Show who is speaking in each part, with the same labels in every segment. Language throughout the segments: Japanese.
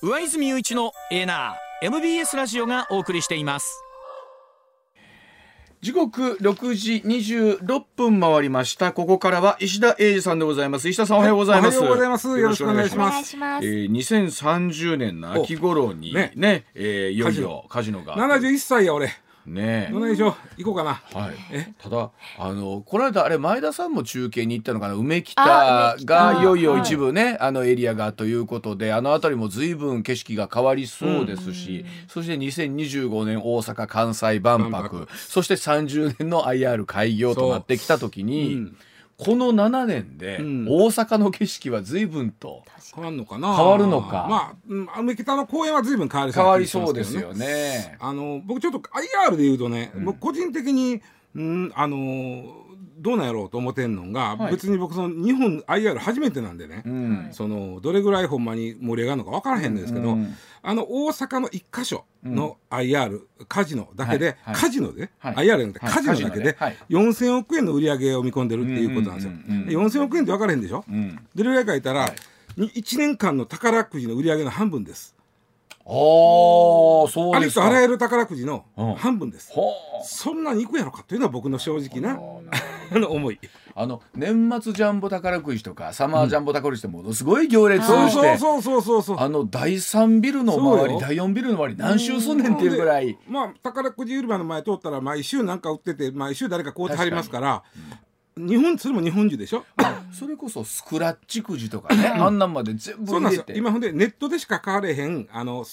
Speaker 1: 上泉雄一のエナー MBS ラジオがお送りしています。
Speaker 2: 時刻6時26分回りました。ここからは石田英二さんでございます。石田さんおはようございます、
Speaker 3: おはようございます。よろしくお願いします。
Speaker 2: えー、2030年の秋頃にねね、えー、いよいよカジノ。が
Speaker 3: 71歳や俺
Speaker 2: ね
Speaker 3: どないしょ行こうかな。
Speaker 2: はい。ただあのこの間あれ前田さんも中継に行ったのかな？梅北がいよいよ一部ね、はい、あのエリアがということであの辺りも随分景色が変わりそうですし、うん、そして2025年大阪・関西万博そして30年の IR 開業となってきた時に。うんこの7年で大阪の景色は随分と
Speaker 3: 変わるのかな？
Speaker 2: 変わるのか？
Speaker 3: まあ梅北の公園は随分変わり
Speaker 2: そう、ね、変わりそうですよね。
Speaker 3: あの僕ちょっと IR で言うとね、うん、僕個人的にうんあのどうなんやろうと思ってんのが、はい、別に僕その日本 IR 初めてなんでね、うん、そのどれぐらいほんまに盛り上がるのか分からへんんですけど、うん、あの大阪の1箇所の IR、カジノだけで、はい、カジノで、はい、IR じゃなくてカジノだけで、はい、4,000億円の売り上げを見込んでるっていうことなんですよ。うんうんうん、4,000億円って分からへんでしょ、うん、どれぐらいか言ったら、はい、1年間の宝くじの売り上げの半分です。
Speaker 2: あそ
Speaker 3: うありとあらゆる宝くじの半分です、う。ん、そんなにいくやろかというのは僕の正直な思い。
Speaker 2: あの年末ジャンボ宝くじとかサマージャンボ宝くじってものすごい行列をして、
Speaker 3: そうそうそうそう
Speaker 2: あの第3ビルの周り第4ビルの周り何周すんねんっていうぐらい。
Speaker 3: まあ宝くじ売り場の前通ったら毎週なんか売ってて毎週誰か買うてはりますから日本それも日本中でしょ？
Speaker 2: それこそスクラッチくじとかね、あんなんまで全部
Speaker 3: そうなんですよ。今ほんでネットでしか買われへんあの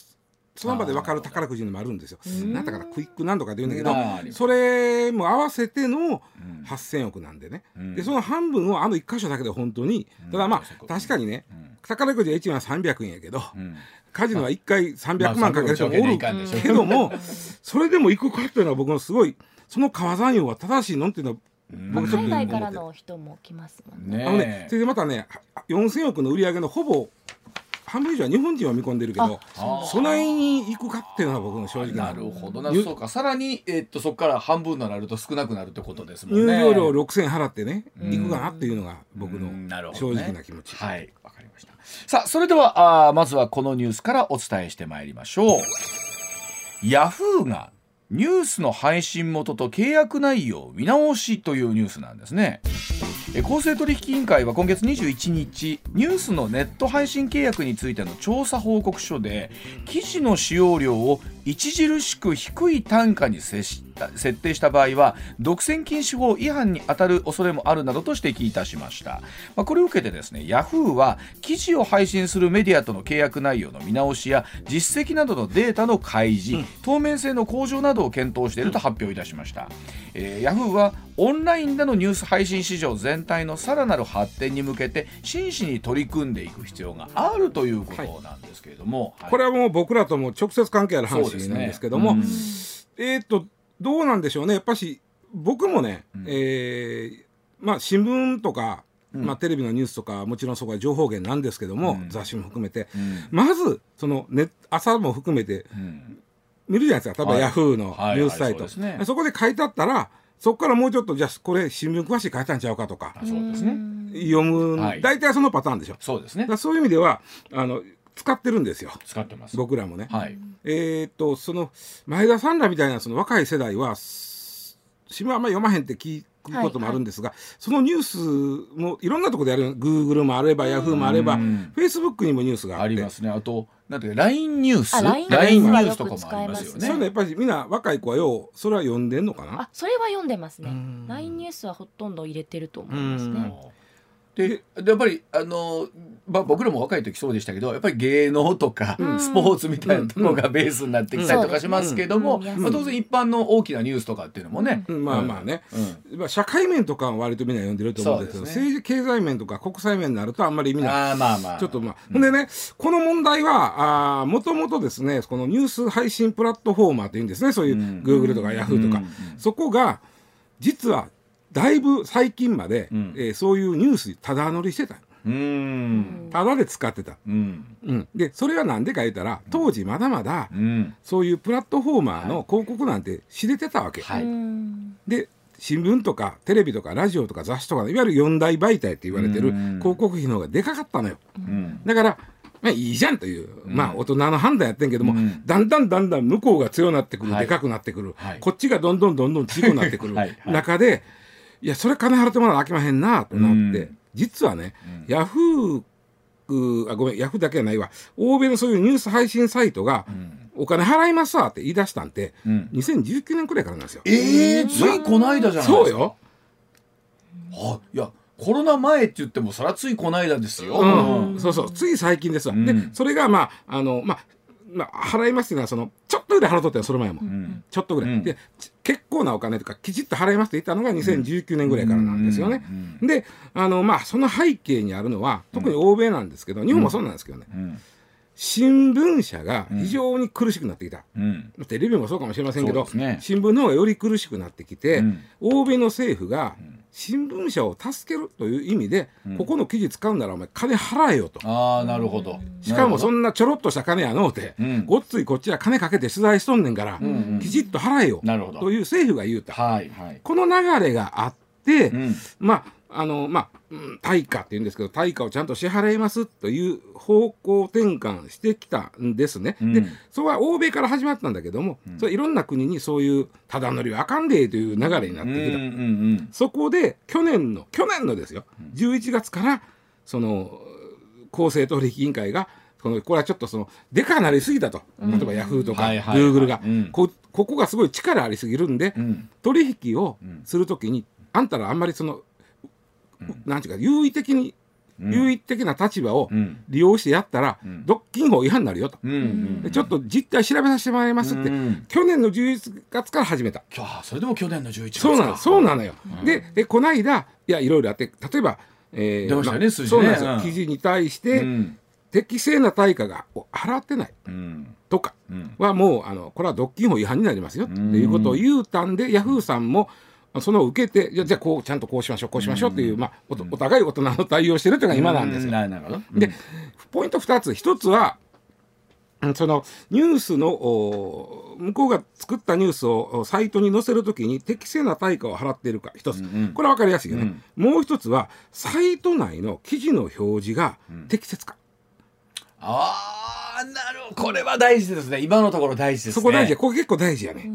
Speaker 3: その場で分かる宝くじのもあるんですよ。なんだからクイックなんとかって言うんだけどそれも合わせての8,000億なんでね、でその半分をあの1箇所だけで本当に。ただまあ確かにね、宝くじは1万300円やけど、カジノは1回300万かける人もおるけどもそれでも行くかっていうのは僕のすごいその川山用は正しいのっていうのは
Speaker 4: 僕海外からの人も来ますもんね。あのね
Speaker 3: それでまたね4000億の売り上げのほぼ半分以上は日本人は見込んでるけどそないに行くかっていうのは僕の正直
Speaker 2: なるほどな。そうか。さらに、えー、っとそこから半分になると少なくなるってことですもん
Speaker 3: ね。入場料6000円払ってね行くかなっていうのが僕の正直な気持ち、
Speaker 2: ね、はい。わかりました。さあそれではあまずはこのニュースからお伝えしてまいりましょう。ヤフーがニュースの配信元と契約内容見直しというニュースなんですね公正取引委員会は今月21日ニュースのネット配信契約についての調査報告書で記事の使用量を著しく低い単価に設定した場合は独占禁止法違反に当たる恐れもあるなどと指摘いたしました、まあ、これを受けてですねヤフーは記事を配信するメディアとの契約内容の見直しや実績などのデータの開示、うん、透明性の向上などを検討していると発表いたしました、えー、ヤフーはオンラインでのニュース配信市場全体のさらなる発展に向けて真摯に取り組んでいく必要があるということなんですけれども、
Speaker 3: はい、これはもう僕らとも直接関係ある話なんですけども、ねうん、えっ、とどうなんでしょうね。やっぱし僕もね、うん、えー、まあ新聞とかまあ、テレビのニュースとかもちろんそこは情報源なんですけども、うん、雑誌も含めて、うん、まずその、ね、朝も含めて見るじゃないですか。例えばヤフーのニュースサイト、そこで書いてあったらそこからもうちょっとじゃあこれ新聞詳しい書いたんちゃうかとか
Speaker 2: そうですね
Speaker 3: 読む、はい、大体そのパターンでしょ
Speaker 2: そうですね
Speaker 3: そういう意味ではあの使ってるんですよ。
Speaker 2: 使ってます。
Speaker 3: 僕らもね、
Speaker 2: はい、
Speaker 3: えー、っとその前田さんらみたいなその若い世代は新聞あんまり読まへんって聞くこともあるんですが、はいはい、そのニュースもいろんなところでやる。グーグルもあればヤフーもあればフェイスブックにもニュースが
Speaker 2: ありますね。あとなんていう LINE ニュース？LINE ニュースとかもありますよね。
Speaker 3: そういうのやっぱりみんな若い子はようそれは読んでんのかな？
Speaker 4: あそれは読んでますね。LINE ニュースはほとんど入れてると思いますね
Speaker 2: でやっぱりあの、まあ、僕らも若い時そうでしたけどやっぱり芸能とか、うん、スポーツみたいなところがベースになってきたりとかしますけども、まあ、当然一般の大きなニュースとかっていうのもね、
Speaker 3: まあまあね、まあ、社会面とかは割とみんな読んでると思うんですけど、ね、政治経済面とか国際面になるとあんまりみんなあまあまあ。ちょっとまあ、ほんでねこの問題はもともとですねこのニュース配信プラットフォーマーっていうんですね。そういうグーグルとかヤフーとか、そこが実はだいぶ最近まで、うん、えー、そういうニュースただ乗りしてた
Speaker 2: うん。
Speaker 3: ただで使ってた、うん。うん、でそれは何でか言ったら当時まだまだ、うん、そういうプラットフォーマーの広告なんて知れてたわけ、はい、で新聞とかテレビとかラジオとか雑誌とかいわゆる四大媒体って言われてる広告費の方がでかかったのよ、だからまあいいじゃんという、まあ大人の判断やってんけども、
Speaker 2: うん。
Speaker 3: だんだんだんだん向こうが強くなってくる、
Speaker 2: はい。
Speaker 3: でかくなってくる、
Speaker 2: はい。
Speaker 3: こっちがどんどんどんどん小さくなってくる中で、いや、それ金払ってもらわなあきまへんなとなって、
Speaker 2: うん。
Speaker 3: 実はね、ヤフー、あ、ごめん、ヤフーだけじゃないわ。欧米のそういうニュース配信サイトが、お金払いますわって言い出したんて、
Speaker 2: うん。
Speaker 3: 2019年くらいからなんですよ。
Speaker 2: ええついこの間じゃないですか。
Speaker 3: そうよ。
Speaker 2: あいやコロナ前って言ってもそらついこの間ですよ、
Speaker 3: うん、そうそう、つい最近ですわ。
Speaker 2: うん。
Speaker 3: で、それが、まあ、あの、まあ、まあ、払いますっていうのは、その、ちょっとぐらい払っとったよ、その前も。
Speaker 2: ん。
Speaker 3: ちょっとぐらい。
Speaker 2: うん。
Speaker 3: で、ち結構なお金とか、きちっと払いますって言ったのが2019年ぐらいからなんですよね。
Speaker 2: うん
Speaker 3: で、あの、まあ、その背景にあるのは、特に欧米なんですけど、日本もそうなんですけどね、
Speaker 2: うん。
Speaker 3: 新聞社が非常に苦しくなってきた。
Speaker 2: うん。
Speaker 3: テレビもそうかもしれませんけど、
Speaker 2: ね。
Speaker 3: 新聞の方がより苦しくなってきて、
Speaker 2: うん。
Speaker 3: 欧米の政府が新聞社を助けるという意味で、ここの記事使うならお前金払えよと。
Speaker 2: ああなるほど。
Speaker 3: しかもそ
Speaker 2: なん
Speaker 3: なちょろっとした金やのうて、
Speaker 2: うん。
Speaker 3: ごっついこっちは金かけて取材しとんねんから、
Speaker 2: んうん。
Speaker 3: きちっと払えよ
Speaker 2: なるほど。
Speaker 3: という政府が言うた。
Speaker 2: はいはい。
Speaker 3: この流れがあって、
Speaker 2: うん。
Speaker 3: まああのまあうん対価って言うんですけど対価をちゃんと支払いますという方向転換してきたんですね。
Speaker 2: うん。
Speaker 3: でそれは欧米から始まったんだけども、それいろんな国にそういうただ乗りはあかんでという流れになってきた。
Speaker 2: うんうん
Speaker 3: そこで去年の去年のですよ。11月からその公正取引委員会がこのこれはちょっとそのでかなりすぎたと、例えばヤフーとかグーグルが、
Speaker 2: うん。
Speaker 3: こここがすごい力ありすぎるんで、
Speaker 2: うん。
Speaker 3: 取引をするときに、あんたらあんまりその、なんていうか優位的に、優位的な立場を
Speaker 2: うん。
Speaker 3: 利用してやったら、
Speaker 2: ん。
Speaker 3: 独禁法違反になるよと、
Speaker 2: うんうん
Speaker 3: でちょっと実態調べさせてもらいますって、
Speaker 2: うん
Speaker 3: 去年の11月から始めた。
Speaker 2: それでも去年の11月
Speaker 3: そうなの、そう
Speaker 2: の
Speaker 3: なのよ。で、でこの間、いや、いろいろあって、例えば、えー
Speaker 2: ねね。
Speaker 3: そうなんですよ、
Speaker 2: うん。
Speaker 3: 記事に対して、
Speaker 2: うん。
Speaker 3: 適正な対価がを払ってない
Speaker 2: うん。
Speaker 3: とか
Speaker 2: うん。
Speaker 3: はもう、あのこれは独禁法違反になりますよっていうことを言うたんで、ヤフーさんも、その受けて、じゃあじゃあこう、ちゃんとこうしましょう、こうしましょうっていう、まあお、お互い大人の対応してるというのが今なんですよ。
Speaker 2: ななるほど。
Speaker 3: で、ポイント2つ、1つは、うんそのニュースのお向こうが作ったニュースをおサイトに載せるときに適正な対価を払っているか一つ、これは分かりやすいよね、もう一つはサイト内の記事の表示が適切か、
Speaker 2: ああなるほど。これは大事ですね。今のところ大事ですね。
Speaker 3: そこ大事や。これ結構大事やね、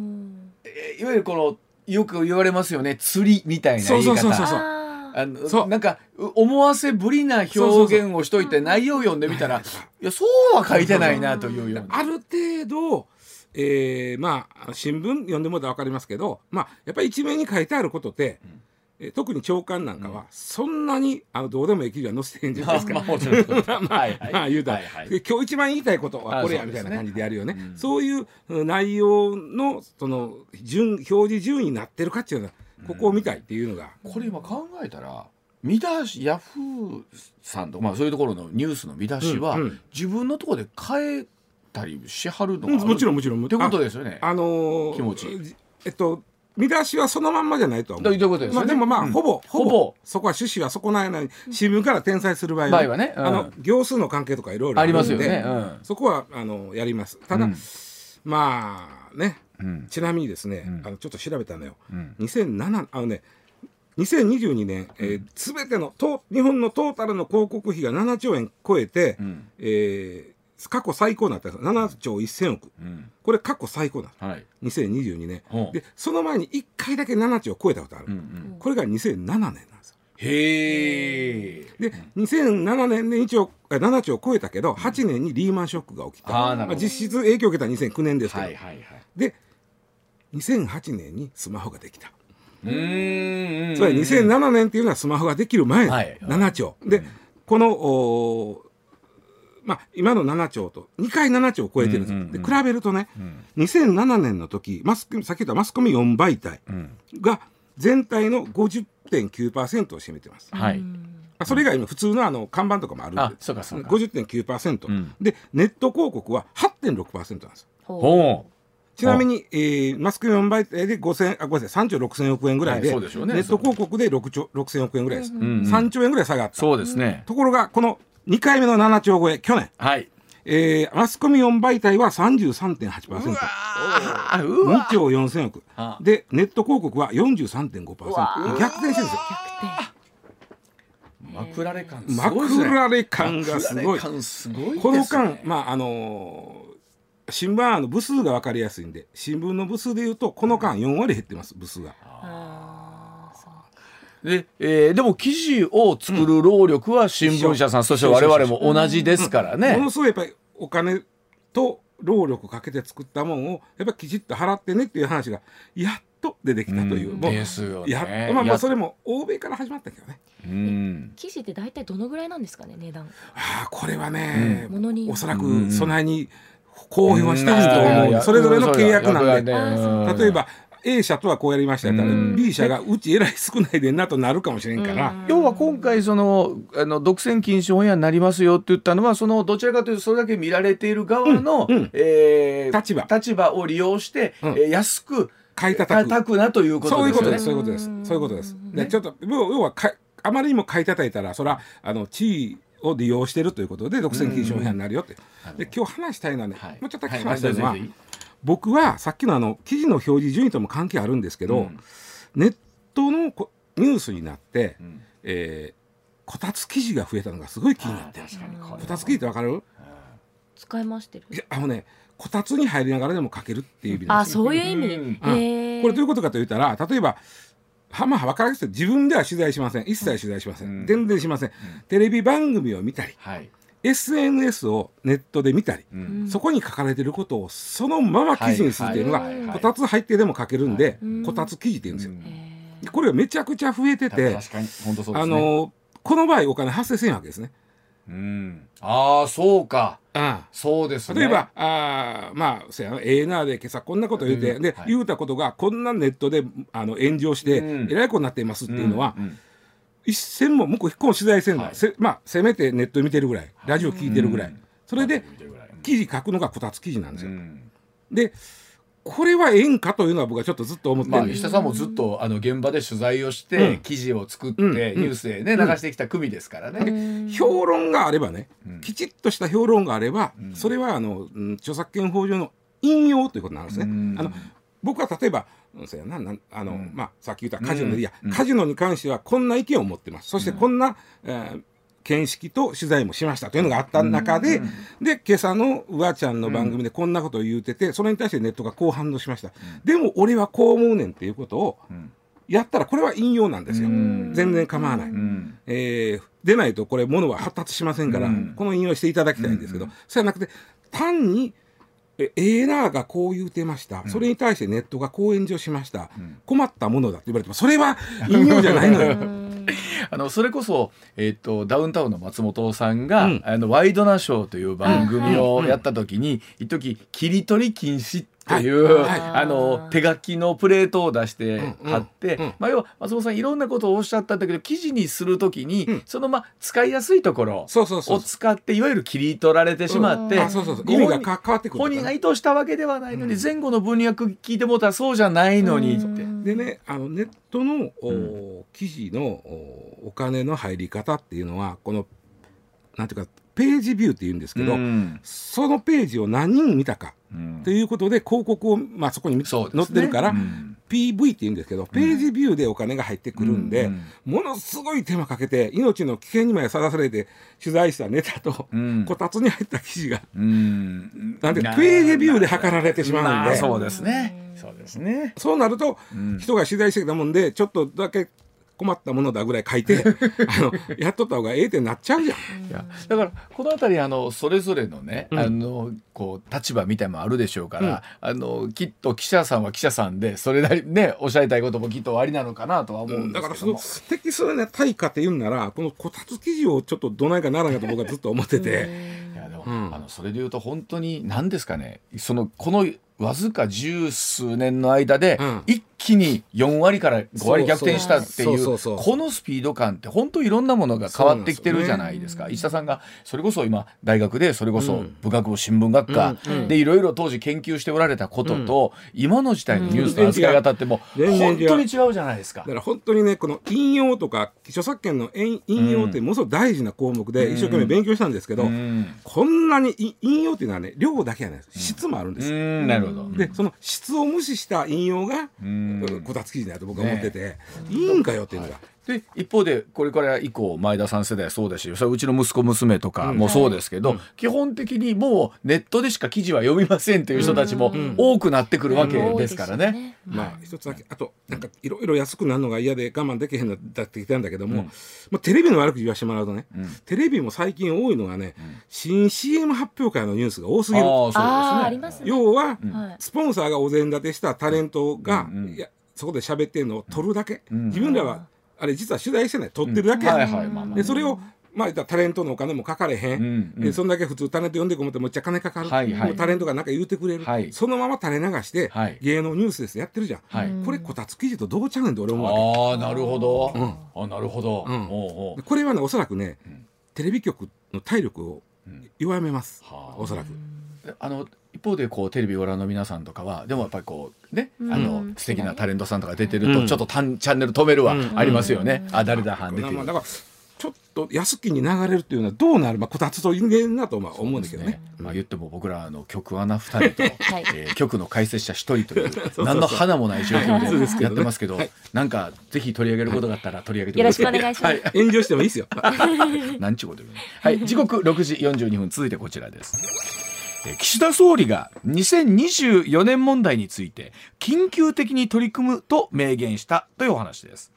Speaker 2: えいわゆるこのよく言われますよね。釣りみたいな言い方。
Speaker 3: そうそうそうそう。
Speaker 4: あ
Speaker 2: あのなんかう思わせぶりな表現をしといて内容読んでみたらいやそうは書いてないなというような。
Speaker 3: ある程度えーまあ新聞読んでもらったら分かりますけど、まあ、やっぱり一面に書いてあることって、えー特に長官なんかはそんなにあのどうでもいい記事は載せてへんじゃないですか。
Speaker 2: まあ
Speaker 3: まあまあ言うたら、今日一番言いたい。ことはこれやみたいな感じでやるよね。そうい。ううん内容のその順表示順位になってるかっていうのはここを見たいっていうのが、
Speaker 2: これ今考えたら見出しヤフーさんとか、まあ、そういうところのニュースの見出しは、自分のところで変えたりしはるのがある
Speaker 3: うんもちろんもちろん。
Speaker 2: ってことですよね。
Speaker 3: ああのー
Speaker 2: 気持ち。
Speaker 3: えっと見出しはそのまんまじゃないとは思う。
Speaker 2: どういうことですよね。
Speaker 3: まあでもまあ、
Speaker 2: うん。
Speaker 3: ほぼほぼ。そこは趣旨はそこないなに新聞から転載する場合は,、
Speaker 2: 場合はねうん。
Speaker 3: あの行数の関係とかいろいろ
Speaker 2: ありますよね。うん。
Speaker 3: そこはあのやります。ただ、
Speaker 2: うん。
Speaker 3: まあね、
Speaker 2: ん。
Speaker 3: ちなみにですね、
Speaker 2: ん。
Speaker 3: あのちょっと調べたのよ。
Speaker 2: ん。
Speaker 3: 2007あのね2022年、えー、全てのト日本のトータルの広告費が7兆円超えて、
Speaker 2: ん。
Speaker 3: えー過去最高になったんです7兆1000億、
Speaker 2: うん。
Speaker 3: これ過去最高なんです。
Speaker 2: はい。
Speaker 3: 2022年。でその前に1回だけ7兆超えたことある、
Speaker 2: うんうん。
Speaker 3: これが2007年なんですよ。
Speaker 2: へえ。
Speaker 3: で2007年で1兆あ7兆超えたけど8年にリーマンショックが起きた、まあ、実質影響を受けた2009年ですけど、
Speaker 2: はいはいはい。
Speaker 3: で2008年にスマホができた。
Speaker 2: うーん。
Speaker 3: つまり2007年っていうのはスマホができる前、
Speaker 2: はい。
Speaker 3: 7兆。でこのまあ、今の7兆と2回7兆を超えてるんですよ、
Speaker 2: うんうんうん
Speaker 3: で比べるとね、2007年の時マスコミさっき言ったマスコミ4媒体
Speaker 2: うん。
Speaker 3: が全体の50.9%を占めてます。
Speaker 2: はい。
Speaker 3: あそれ以外にも普通のあの看板とかもあるんで。
Speaker 2: あそうかそうか。
Speaker 3: 50.9%、
Speaker 2: うん。
Speaker 3: でネット広告は8.6%なんです
Speaker 4: ほ
Speaker 2: ほ
Speaker 3: ちなみに、えーマスコミ4媒体で5000あごめんなさい3兆6000億円ぐらいで,、
Speaker 2: はいでね。
Speaker 3: ネット広告で6兆6000億円ぐらいです、
Speaker 2: んうん
Speaker 3: 3兆円ぐらい下がっ
Speaker 2: う。
Speaker 3: た。
Speaker 2: そうですね。
Speaker 3: ところがこの2回目の7兆超え去年、
Speaker 2: はい。
Speaker 3: えーマスコミ4媒体は33.8%
Speaker 2: あーうわ
Speaker 3: 2兆4000億。
Speaker 2: あ
Speaker 3: でネット広告は43.5%逆転してるんですよ。
Speaker 2: 枕れ感
Speaker 3: 枕れ感がすごい。この間まああのー、新聞あの部数が分かりやすいんで新聞の部数でいうとこの間4割減ってます部数が。
Speaker 2: で,、えー、でも記事を作る労力は新聞社さん、うん、そして我々も同じですからね。
Speaker 3: ものすごいやっぱりお金と労力かけて作ったもんをやっぱりきちっと払ってねっていう話がやっと出てきたという、うん、
Speaker 2: もうですよね。
Speaker 3: やまあまあそれも欧米から始まったけどね。
Speaker 4: うん、記事って大体どのぐらいなんですかね値段。
Speaker 3: ああこれはね、うん、おそらく備えに公表はしてると思う、それぞれの契約なんで、例えば A 社とはこうやりましたから、B 社がうちえらい少ないでんなとなるかもしれんから、
Speaker 2: 要は今回そのあの独占禁止オンエアになりますよって言ったのはそのどちらかというとそれだけ見られている側の、うんうん、えー、立場。立場を利用して、うん、えー、安く
Speaker 3: 買い叩
Speaker 2: く。なということ
Speaker 3: ですね。そういうことです。そういうことです。そういうことです。でちょっと要はかあまりにも買い叩いたらそれはあの地位を利用しているということで独占禁止オンエアになるよって。で今日話したいのはね、はい、もうちょっと話したいのは。はい僕はさっきのあの記事の表示順位とも関係あるんですけど、うん、ネットのニュースになって、うん、えー、こたつ記事が増えたのがすごい気になって。こたつ記事ってわかる？
Speaker 4: 使いましてる。
Speaker 3: あのねこたつに入りながらでも書けるっていう意味
Speaker 4: あそういう意味、うん、こ
Speaker 3: れどういうことかと言ったら例えばはまあ分かりやすい自分では取材しません。一切取材しません、うん、全然しません、テレビ番組を見たり、はい SNS をネットで見たり、うん、そこに書かれてることをそのまま記事にするっていうのが、こたつ入ってでも書けるんで、こたつ記事って言うんですよ。うん、これがめちゃくちゃ増えてて、ね、あのこの場合お金発生せんわけですね。
Speaker 2: うん、ああそうか。ああ。そうです
Speaker 3: ね。例えばあまあそやええなで今朝こんなこと言うて、で、はい、言うたことがこんなネットであの炎上して、えらいことになっていますっていうのは。うん一銭も向こう取材せんの、はい、せまあせめてネット見てるぐらいラジオ聞いてるぐらい、それで記事書くのがこたつ記事なんですよ。でこれはええんかというのは僕はちょっとずっと思ってる。
Speaker 2: まあ、石田さんもずっとあの現場で取材をして、うん、記事を作って、うん、ニュースでね、流してきた組ですからね。
Speaker 3: 評論があればね、きちっとした評論があれば、それはあの、著作権法上の引用ということなんですね。あの僕は例えばそうやな。なあの、うん、まあ、さっき言ったカジノでいや、うん、カジノに関してはこんな意見を持ってます。そしてこんな、えー、見識と取材もしましたというのがあった中で、で今朝のうわちゃんの番組でこんなことを言うててそれに対してネットがこう反応しました、でも俺はこう思うねんっていうことをやったらこれは引用なんですよ、全然構わない、えー、でないとこれものは発達しませんから、この引用していただきたいんですけど、そうじゃなくて単にえエーナーがこう言うてました、うん、それに対してネットがこう炎上しました、うん、困ったものだって言われてもそれは引用じゃないのよ。
Speaker 2: あのそれこそ、えーと、ダウンタウンの松本さんが「うん、あのワイドナショー」という番組をやった時に、一時切り取り禁止っていう、はい。あの手書きのプレートを出して貼って、まあ、要は松本さんいろんなことをおっしゃったんだけど記事にするときに、うん、そのまあ使いやすいところを使っていわゆる切り取られてしまって、
Speaker 3: 意味が変わってくる
Speaker 2: 本人が意図したわけではないのに、前後の文脈聞いてもたらそうじゃないのにって。
Speaker 3: でねあのネットの、お記事のおお金の入り方っていうのはこのなんていうかページビューって言うんですけど、そのページを何人見たかということで広告を、まあ、そこに載ってるから、PV って言うんですけどページビューでお金が入ってくるんで、ものすごい手間かけて命の危険にまでさらされて取材したネタと、こたつに入った記事が、なんでページビューで測られてしまうんで、
Speaker 2: そうですね。そうですね。
Speaker 3: そうなると、人が取材してきたもんでちょっとだけ困ったものだぐらい書いて あのやっとった方がええってなっちゃうじゃん。いや
Speaker 2: だからこの辺りあのそれぞれのね、うん、あのこう立場みたいもあるでしょうから、うん、あのきっと記者さんは記者さんでそれなりねおっしゃりたいこともきっとありなのかなとは思うんですけど、うん、だからその
Speaker 3: 適正な対価って言うんならこのこたつ記事をちょっとどないかならんかと僕はずっと思ってて。
Speaker 2: いやでも、あのそれで言うと本当に何ですかねそのこのわずか十数年の間で一気に4割から5割逆転したっていうこのスピード感って本当いろんなものが変わってきてるじゃないですか。石田さんがそれこそ今大学でそれこそ部学部新聞学科。でいろいろ当時研究しておられたことと今の時代のニュースの扱い方っても本当に違うじゃないですか。
Speaker 3: だから本当にねこの引用とか著作権の引用ってものすごく大事な項目で一生懸命勉強したんですけどこんなに引用っていうのはね量だけやない質もあるんです。
Speaker 2: なるほど。
Speaker 3: でその質を無視した引用がこたつ記事だと僕は思ってて、いいんかよっていうのが
Speaker 2: で一方でこれから以降前田さん世代はそうだしそれうちの息子娘とかもそうですけど、基本的にもうネットでしか記事は読みませんという人たちも多くなってくるわけですからね。
Speaker 3: まあ一つだけあとなんかいろいろ安くなるのが嫌で我慢できへんなってきたんだけども、まあ、テレビの悪く言わしてもらうとね、テレビも最近多いのがね、新 CM 発表会のニュースが多すぎる。
Speaker 4: あありますね。
Speaker 3: 要は、スポンサーがお膳立てしたタレントが、いやそこで喋ってるのを撮るだけ、自分らはあれ実は取材してない撮ってるだけ、でそれをまあ、タレントのお金もかかれへん、うんうん、でそんだけ普通タレント呼んでこもってむっちゃ金かかる、はいはい、タレントが何か言うてくれる、はい、そのまま垂れ流して、はい、芸能ニュースですやってるじゃん、はい、これこたつ記事とどうちゃうねんって俺思う
Speaker 2: わけ。ああなるほど、うん、あなるほど、うん、
Speaker 3: おうおう。これはねおそらくね、テレビ局の体力を弱めます、おそらく。
Speaker 2: あの一方でこうテレビご覧の皆さんとかはでもやっぱりこうね、うん、あの素敵なタレントさんとか出てると、ちょっとたんチャンネル止めるはありますよね、あ誰だはん出てる、だから
Speaker 3: ちょっと安きに流れるっていうのはどうなるまあこたつと人間だとまあ思うんだけどね、ね、
Speaker 2: まあ言っても僕らの局アナ2人と、はい。えー、局の解説者1人という 何の花もない状況でやってますけど、はい、なんかぜひ取り上げることがあったら取り上げてください、
Speaker 4: よろしくお願いします、
Speaker 3: はい、炎上してもいいですよ。
Speaker 2: なんちゅうこと言うねはい。時刻6時42分。続いてこちらです岸田総理が2024年問題について緊急的に取り組むと明言したというお話です。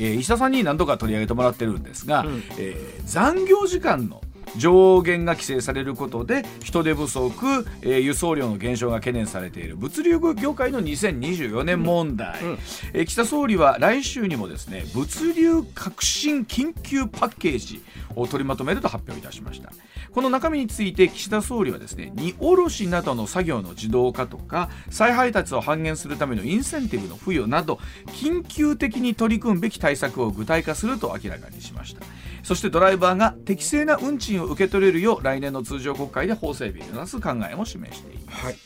Speaker 2: えー、石田さんに何度か取り上げてもらってるんですが、うん、えー、残業時間の上限が規制されることで人手不足、えー、輸送量の減少が懸念されている物流業界の2024年問題、うん。うん、えー、岸田総理は来週にもですね物流革新緊急パッケージを取りまとめると発表いたしました。この中身について岸田総理はですね荷下ろしなどの作業の自動化とか再配達を半減するためのインセンティブの付与など緊急的に取り組むべき対策を具体化すると明らかにしましたそしてドライバーが適正な運賃を受け取れるよう来年の通常国会で法整備を目指す考えも示しています、はい。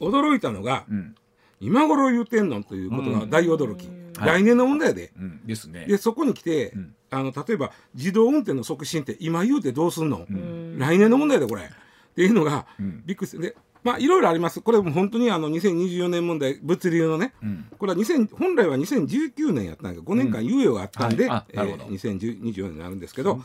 Speaker 3: うん、驚いたのが、うん、今頃言うてんのということが大驚き、うん、来年の問題で、
Speaker 2: ですね。
Speaker 3: でそこに来て、あの例えば自動運転の促進って今言うてどうすんの、来年の問題でこれ。っていうのが、びっくりしてでまあいろいろあります。これも本当にあの2024年問題物流のね、うん、これは2000本来は2019年やったんだけど5年間猶予があったんで、うんはい、えー、2024年になるんですけど、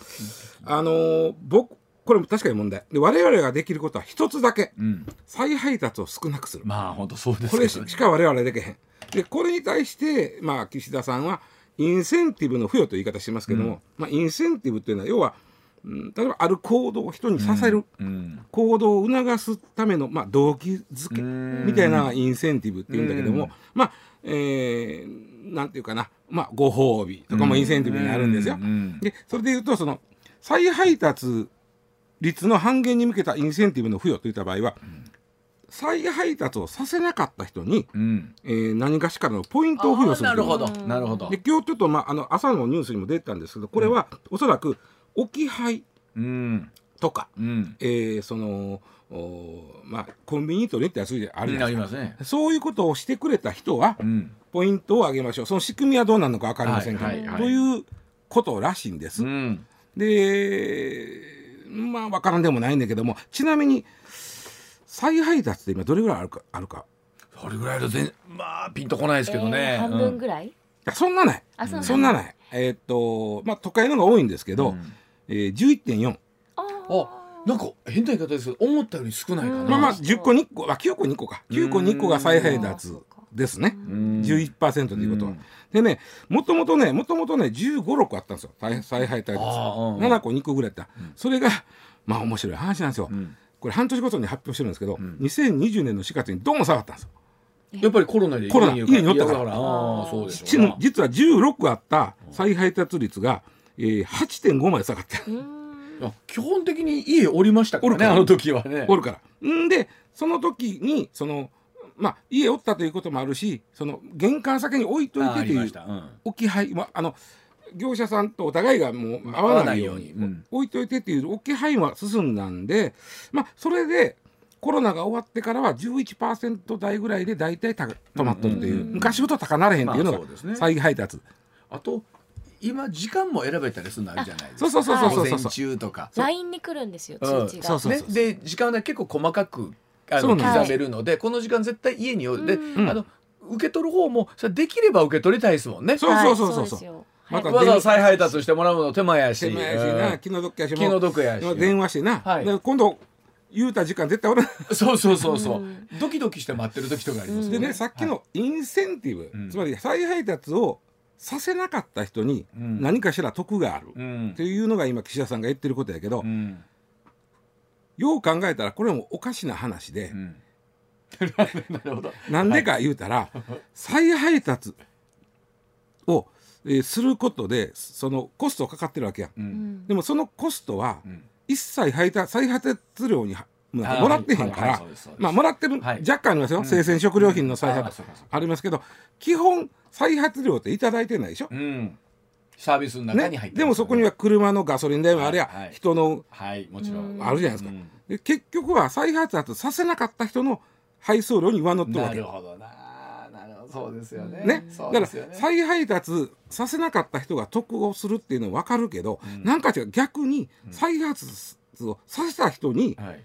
Speaker 3: あのー、僕これも確かに問題。で我々ができることは一つだけ、うん、再配達を少なくする。
Speaker 2: まあ本当そうです、ね、
Speaker 3: これしか我々できへん。でこれに対してまあ岸田さんはインセンティブの付与という言い方してますけども、うん、まあ、インセンティブっていうのは要は、うん、例えばある行動を人にさせる、うん、行動を促すための、まあ、動機づけみたいなインセンティブっていうんだけども、まあえー、なんていうかな、まあ、ご褒美とかもインセンティブになるんですよ。でそれでいうとその再配達率の半減に向けたインセンティブの付与といった場合は、再配達をさせなかった人に、うん、えー、何かしらのポイントを付与する
Speaker 2: なるほど。なるほど。
Speaker 3: で今日ちょっと、まあ、あの朝のニュースにも出てたんですけどこれは、おそらく置き配とか、うん、えー、そのまあ、コンビニとレってやつであるじゃないですか、ね、そういうことをしてくれた人は、うん、ポイントをあげましょう。その仕組みはどうなるのか分かりませんけど、はいはいはい、ということらしいんです。うん、でまあ分からんでもないんだけどもちなみに再配達って今どれぐらいあるかあるか？
Speaker 2: それぐらいだ全まあピンとこないですけどね、
Speaker 4: えー、半分ぐらい、
Speaker 3: うん、そんなない。そんなない。えー、っとまあ都会のが多いんですけど、うん、えー、11.4
Speaker 2: あなんか変な言い方ですけど思ったより少ないかな。
Speaker 3: まあまあ10個2個あ9個2個か。9個2個が再配達。ですね11%ということは。でねもともとねもともとね1 5 6個あったんですよ。再配達。7個2個ぐらいあった、うん、それがまあ面白い話なんですよ、うん。これ半年ごとに発表してるんですけど、うん、2020年の4月にどんどん下がったんですよ。
Speaker 2: やっぱりコロナで
Speaker 3: コロナ家におったから。そうで実は16あった再配達率が、えー、8.5まで下がって
Speaker 2: 基本的に家おりましたからねあの時はね。
Speaker 3: おるから。んでその時にそのまあ家おったということもあるしその玄関先に置いといてという、うん、置き配、まあ、あの業者さんとお互いがもう合わないように置いといてっていう置き配は進んだんで、まあ、それでコロナが終わってからは11%台ぐらいで大体止まっとるっていう,、昔ほど高なれへんっていうのが再配達。
Speaker 2: あと今時間も選べたりするのあるじゃないです
Speaker 3: か。そうそうそうそうそう。
Speaker 2: 午前中とか。
Speaker 4: LINE に来るんですよ通知が。
Speaker 2: で時間は結構細かくあの刻めるので、この時間絶対家におで、あの受け取る方もそれできれば受け取りたいですもんね。
Speaker 3: そうそうそうそう。そう。また
Speaker 2: わざわざ再配達してもらうの手間やし。
Speaker 3: 手間やし
Speaker 2: うん。
Speaker 3: な気の毒やし。
Speaker 2: 気の毒やし。
Speaker 3: 電話してな、
Speaker 2: はい。
Speaker 3: で今度言うた時間絶対おらん。
Speaker 2: そうそうそうそう。ドキドキして待ってる時とかあります
Speaker 3: でねさっきのインセンティブ、
Speaker 2: うん。
Speaker 3: つまり再配達をさせなかった人に
Speaker 2: うん。
Speaker 3: 何かしら得がある、
Speaker 2: うん。
Speaker 3: っていうのが今岸田さんが言ってることやけど、
Speaker 2: うん。
Speaker 3: よう考えたらこれもおかしな話で、
Speaker 2: うん。なるほど
Speaker 3: なんでか言うたら、再配達を、えーすることでそのコストかかってるわけやん。
Speaker 2: う
Speaker 4: うん。ん
Speaker 3: でもそのコストは
Speaker 2: うん。
Speaker 3: 一切配達再配達料にもらってへんか
Speaker 2: はいはい
Speaker 3: らまあもらってる、
Speaker 2: はい。
Speaker 3: 若干ありますよ、
Speaker 2: うん。
Speaker 3: 生鮮食料品の再配達
Speaker 2: あ
Speaker 3: りますけど基本再発料っていただいてないでしょ、
Speaker 2: うん。サービスの中に入っ
Speaker 3: ね、
Speaker 2: てますよね。
Speaker 3: でもそこには車のガソリン代もあれや、
Speaker 2: はいはい。
Speaker 3: 人の
Speaker 2: はいもちろん。
Speaker 3: あるじゃないですか、
Speaker 2: うん。
Speaker 3: で結局は再発達させなかった人の配送料に上乗ってるわ
Speaker 2: な
Speaker 3: け。よ
Speaker 2: るほどな。なるほど。そうですよね。
Speaker 3: ね、
Speaker 2: そう
Speaker 3: だから
Speaker 2: ですよね。
Speaker 3: 再配達させなかった人が得をするっていうのは分かるけど、
Speaker 2: うん。
Speaker 3: なんか違う。逆に再発をさせた人に
Speaker 2: はい。